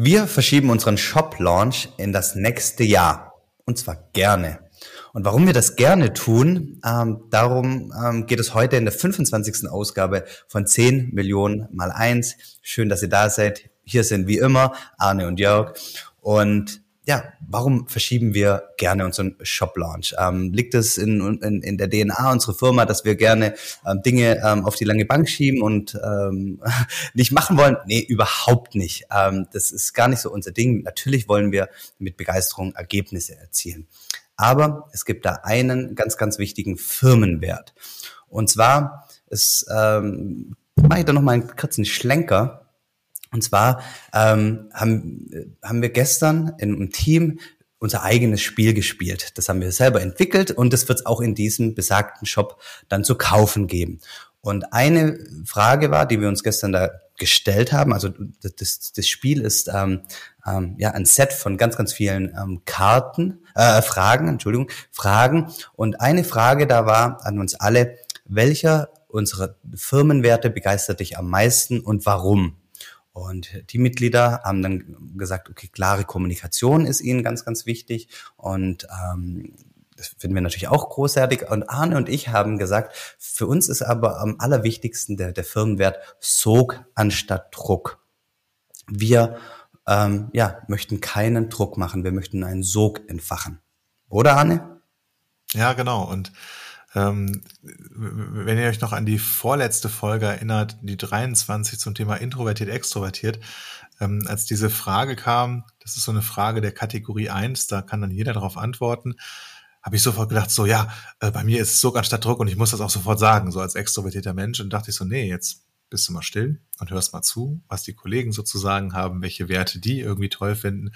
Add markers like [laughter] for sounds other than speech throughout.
Wir verschieben unseren Shop-Launch in das nächste Jahr. Und zwar gerne. Und warum wir das gerne tun, ähm, darum ähm, geht es heute in der 25. Ausgabe von 10 Millionen mal 1. Schön, dass ihr da seid. Hier sind wie immer Arne und Jörg. Und ja, warum verschieben wir gerne unseren Shop-Launch? Ähm, liegt es in, in, in der DNA unserer Firma, dass wir gerne ähm, Dinge ähm, auf die lange Bank schieben und ähm, [laughs] nicht machen wollen? Nee, überhaupt nicht. Ähm, das ist gar nicht so unser Ding. Natürlich wollen wir mit Begeisterung Ergebnisse erzielen. Aber es gibt da einen ganz, ganz wichtigen Firmenwert. Und zwar ist, ähm, mache ich da nochmal einen kurzen Schlenker und zwar ähm, haben, haben wir gestern in einem Team unser eigenes Spiel gespielt. Das haben wir selber entwickelt und das wird es auch in diesem besagten Shop dann zu kaufen geben. Und eine Frage war, die wir uns gestern da gestellt haben, also das, das Spiel ist ähm, ähm, ja ein Set von ganz, ganz vielen ähm, Karten, äh, Fragen, Entschuldigung, Fragen. Und eine Frage da war an uns alle, welcher unserer Firmenwerte begeistert dich am meisten und warum? Und die Mitglieder haben dann gesagt, okay, klare Kommunikation ist ihnen ganz, ganz wichtig. Und ähm, das finden wir natürlich auch großartig. Und Arne und ich haben gesagt, für uns ist aber am allerwichtigsten der, der Firmenwert Sog anstatt Druck. Wir ähm, ja, möchten keinen Druck machen, wir möchten einen Sog entfachen. Oder Arne? Ja, genau. Und ähm, wenn ihr euch noch an die vorletzte Folge erinnert, die 23 zum Thema introvertiert, extrovertiert, ähm, als diese Frage kam, das ist so eine Frage der Kategorie 1, da kann dann jeder darauf antworten, habe ich sofort gedacht, so ja, äh, bei mir ist es Zug anstatt Druck und ich muss das auch sofort sagen, so als extrovertierter Mensch. Und dachte ich so, nee, jetzt bist du mal still und hörst mal zu, was die Kollegen sozusagen haben, welche Werte die irgendwie toll finden.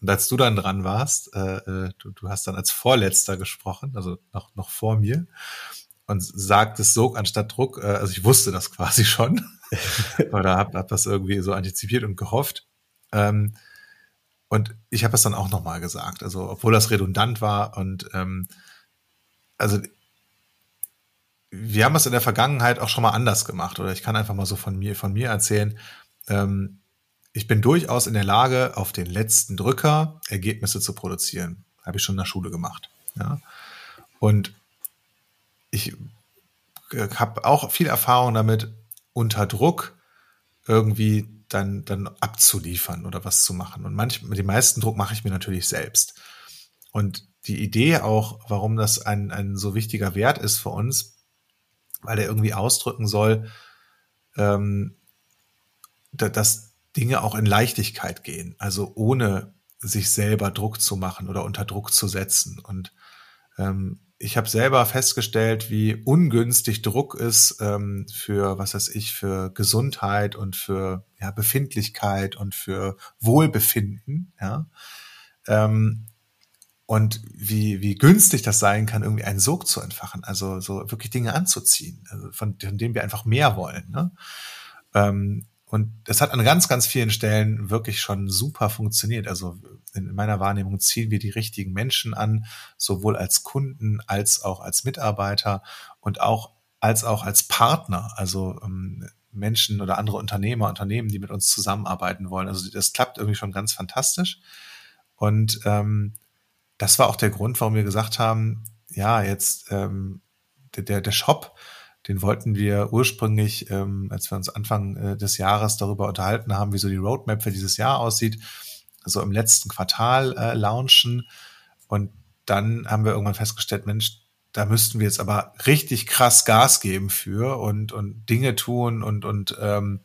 Und als du dann dran warst, äh, äh, du, du hast dann als Vorletzter gesprochen, also noch, noch vor mir, und sagtest Sog anstatt Druck. Äh, also ich wusste das quasi schon [laughs] oder hab, hab das irgendwie so antizipiert und gehofft. Ähm, und ich habe es dann auch nochmal gesagt, also obwohl das redundant war und ähm, also wir haben es in der Vergangenheit auch schon mal anders gemacht oder ich kann einfach mal so von mir, von mir erzählen. Ähm, ich bin durchaus in der Lage, auf den letzten Drücker Ergebnisse zu produzieren. Habe ich schon in der Schule gemacht. Ja. Und ich äh, habe auch viel Erfahrung damit, unter Druck irgendwie dann, dann abzuliefern oder was zu machen. Und manchmal, den meisten Druck mache ich mir natürlich selbst. Und die Idee auch, warum das ein, ein so wichtiger Wert ist für uns, weil er irgendwie ausdrücken soll, ähm, dass Dinge auch in Leichtigkeit gehen, also ohne sich selber Druck zu machen oder unter Druck zu setzen. Und ähm, ich habe selber festgestellt, wie ungünstig Druck ist ähm, für, was weiß ich, für Gesundheit und für ja, Befindlichkeit und für Wohlbefinden. Ja. Ähm, und wie, wie günstig das sein kann, irgendwie einen Sog zu entfachen, also so wirklich Dinge anzuziehen, also von, von denen wir einfach mehr wollen. Ne? Ähm, und das hat an ganz, ganz vielen Stellen wirklich schon super funktioniert. Also in meiner Wahrnehmung ziehen wir die richtigen Menschen an, sowohl als Kunden als auch als Mitarbeiter und auch als auch als Partner. Also ähm, Menschen oder andere Unternehmer, Unternehmen, die mit uns zusammenarbeiten wollen. Also das klappt irgendwie schon ganz fantastisch. Und ähm, das war auch der Grund, warum wir gesagt haben, ja, jetzt ähm, der, der Shop, den wollten wir ursprünglich, ähm, als wir uns Anfang äh, des Jahres darüber unterhalten haben, wie so die Roadmap für dieses Jahr aussieht, so im letzten Quartal äh, launchen. Und dann haben wir irgendwann festgestellt, Mensch, da müssten wir jetzt aber richtig krass Gas geben für und, und Dinge tun und, und ähm,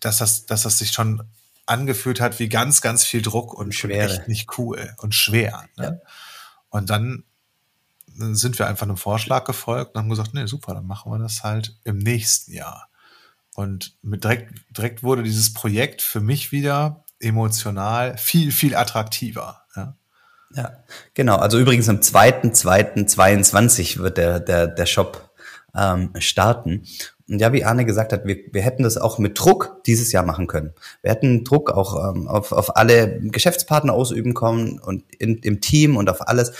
dass das, dass das sich schon angefühlt hat wie ganz, ganz viel Druck und schwer. echt nicht cool und schwer. Ne? Ja. Und dann sind wir einfach einem Vorschlag gefolgt und haben gesagt, nee, super, dann machen wir das halt im nächsten Jahr. Und mit direkt, direkt wurde dieses Projekt für mich wieder emotional viel, viel attraktiver. Ja. Ja, genau. Also übrigens am 2.2.22 wird der, der, der Shop ähm, starten. Und ja, wie Arne gesagt hat, wir, wir hätten das auch mit Druck dieses Jahr machen können. Wir hätten Druck auch ähm, auf, auf alle Geschäftspartner ausüben können und in, im Team und auf alles.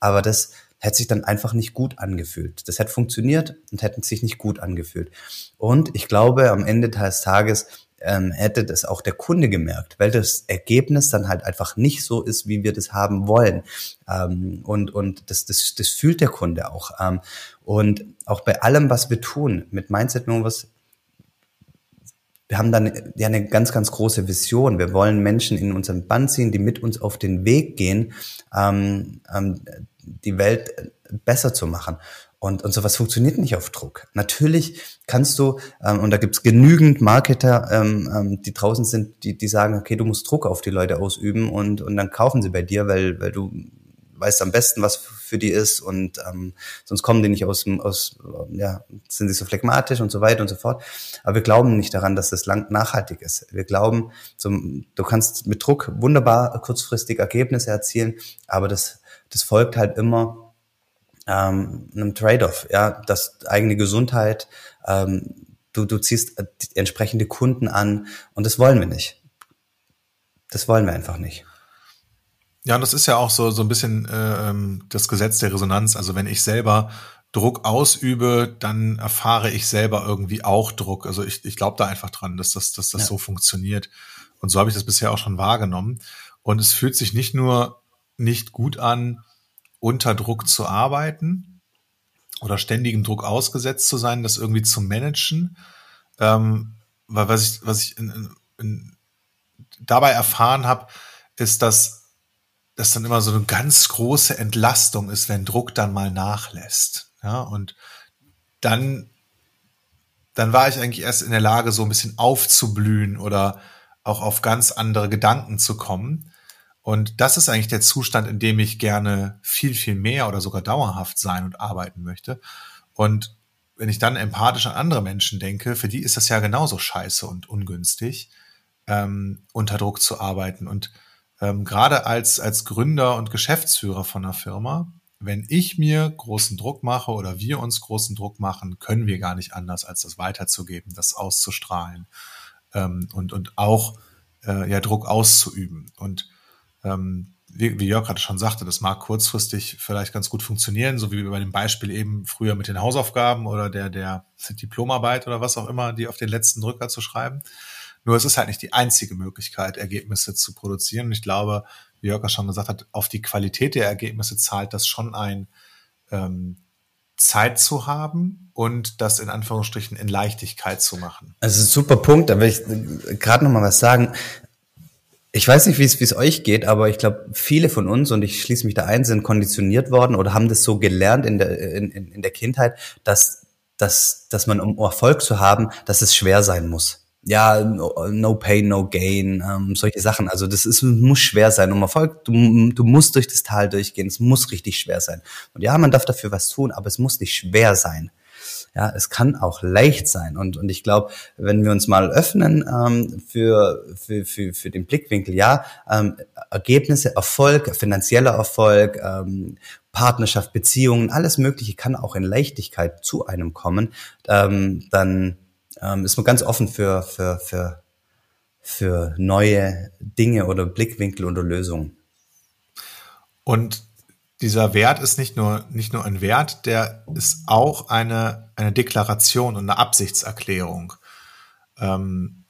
Aber das hätte sich dann einfach nicht gut angefühlt. Das hätte funktioniert und hätte sich nicht gut angefühlt. Und ich glaube, am Ende des Tages ähm, hätte das auch der Kunde gemerkt, weil das Ergebnis dann halt einfach nicht so ist, wie wir das haben wollen. Ähm, und und das, das, das fühlt der Kunde auch. Ähm, und auch bei allem, was wir tun, mit Mindset was wir haben dann ja eine ganz, ganz große Vision. Wir wollen Menschen in unseren Band ziehen, die mit uns auf den Weg gehen, ähm, ähm, die Welt besser zu machen. Und, und sowas funktioniert nicht auf Druck. Natürlich kannst du, ähm, und da gibt's genügend Marketer, ähm, ähm, die draußen sind, die, die sagen, okay, du musst Druck auf die Leute ausüben und, und dann kaufen sie bei dir, weil, weil du weißt am besten, was für die ist und ähm, sonst kommen die nicht aus, aus ja, sind sie so phlegmatisch und so weiter und so fort. Aber wir glauben nicht daran, dass das lang nachhaltig ist. Wir glauben, zum, du kannst mit Druck wunderbar kurzfristig Ergebnisse erzielen, aber das, das folgt halt immer ähm, einem Trade-off, ja, das eigene Gesundheit, ähm, du, du ziehst entsprechende Kunden an und das wollen wir nicht. Das wollen wir einfach nicht. Ja, und das ist ja auch so, so ein bisschen äh, ähm, das Gesetz der Resonanz. Also wenn ich selber Druck ausübe, dann erfahre ich selber irgendwie auch Druck. Also ich, ich glaube da einfach dran, dass das, dass das ja. so funktioniert. Und so habe ich das bisher auch schon wahrgenommen. Und es fühlt sich nicht nur nicht gut an, unter Druck zu arbeiten oder ständigem Druck ausgesetzt zu sein, das irgendwie zu managen. Ähm, weil was ich, was ich in, in, in, dabei erfahren habe, ist, dass das dann immer so eine ganz große Entlastung ist, wenn Druck dann mal nachlässt. Ja, und dann, dann war ich eigentlich erst in der Lage, so ein bisschen aufzublühen oder auch auf ganz andere Gedanken zu kommen. Und das ist eigentlich der Zustand, in dem ich gerne viel, viel mehr oder sogar dauerhaft sein und arbeiten möchte. Und wenn ich dann empathisch an andere Menschen denke, für die ist das ja genauso scheiße und ungünstig, ähm, unter Druck zu arbeiten. Und ähm, gerade als, als Gründer und Geschäftsführer von einer Firma, wenn ich mir großen Druck mache oder wir uns großen Druck machen, können wir gar nicht anders, als das weiterzugeben, das auszustrahlen ähm, und, und auch äh, ja, Druck auszuüben. Und ähm, wie, wie Jörg gerade schon sagte, das mag kurzfristig vielleicht ganz gut funktionieren, so wie bei dem Beispiel eben früher mit den Hausaufgaben oder der, der Diplomarbeit oder was auch immer, die auf den letzten Drücker zu schreiben. Nur es ist halt nicht die einzige Möglichkeit, Ergebnisse zu produzieren. Und ich glaube, wie Jörg schon gesagt hat, auf die Qualität der Ergebnisse zahlt das schon ein, ähm, Zeit zu haben und das in Anführungsstrichen in Leichtigkeit zu machen. Also super Punkt, da will ich gerade noch mal was sagen. Ich weiß nicht, wie es, euch geht, aber ich glaube, viele von uns, und ich schließe mich da ein, sind konditioniert worden oder haben das so gelernt in der, in, in der Kindheit, dass, dass, dass man, um Erfolg zu haben, dass es schwer sein muss. Ja, no, no pain, no gain, ähm, solche Sachen. Also das ist, muss schwer sein. Um Erfolg, du, du musst durch das Tal durchgehen. Es muss richtig schwer sein. Und ja, man darf dafür was tun, aber es muss nicht schwer sein. Ja, es kann auch leicht sein. Und, und ich glaube, wenn wir uns mal öffnen ähm, für, für, für, für den Blickwinkel, ja, ähm, Ergebnisse, Erfolg, finanzieller Erfolg, ähm, Partnerschaft, Beziehungen, alles Mögliche kann auch in Leichtigkeit zu einem kommen, ähm, dann ähm, ist man ganz offen für, für, für, für neue Dinge oder Blickwinkel oder Lösungen. Und dieser Wert ist nicht nur, nicht nur ein Wert, der ist auch eine, eine Deklaration und eine Absichtserklärung. Ähm,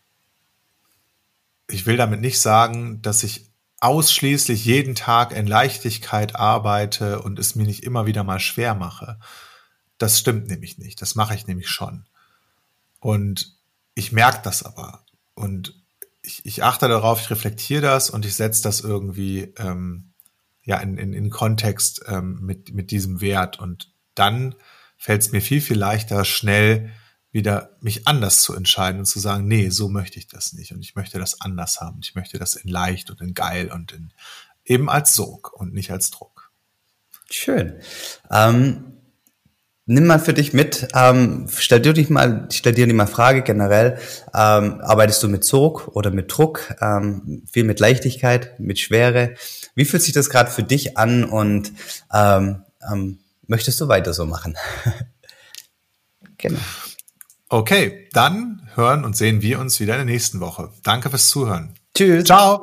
ich will damit nicht sagen, dass ich ausschließlich jeden Tag in Leichtigkeit arbeite und es mir nicht immer wieder mal schwer mache. Das stimmt nämlich nicht. Das mache ich nämlich schon. Und ich merke das aber. Und ich, ich achte darauf, ich reflektiere das und ich setze das irgendwie ähm, ja in, in, in Kontext ähm, mit, mit diesem Wert. Und dann fällt es mir viel, viel leichter, schnell wieder mich anders zu entscheiden und zu sagen, nee, so möchte ich das nicht. Und ich möchte das anders haben. Ich möchte das in leicht und in geil und in eben als Sog und nicht als Druck. Schön. Ähm, Nimm mal für dich mit, ähm, stell dir dich mal, stell dir die mal Frage generell, ähm, arbeitest du mit Sog oder mit Druck, ähm, viel mit Leichtigkeit, mit Schwere? Wie fühlt sich das gerade für dich an und ähm, ähm, möchtest du weiter so machen? [laughs] genau. Okay, dann hören und sehen wir uns wieder in der nächsten Woche. Danke fürs Zuhören. Tschüss. Ciao.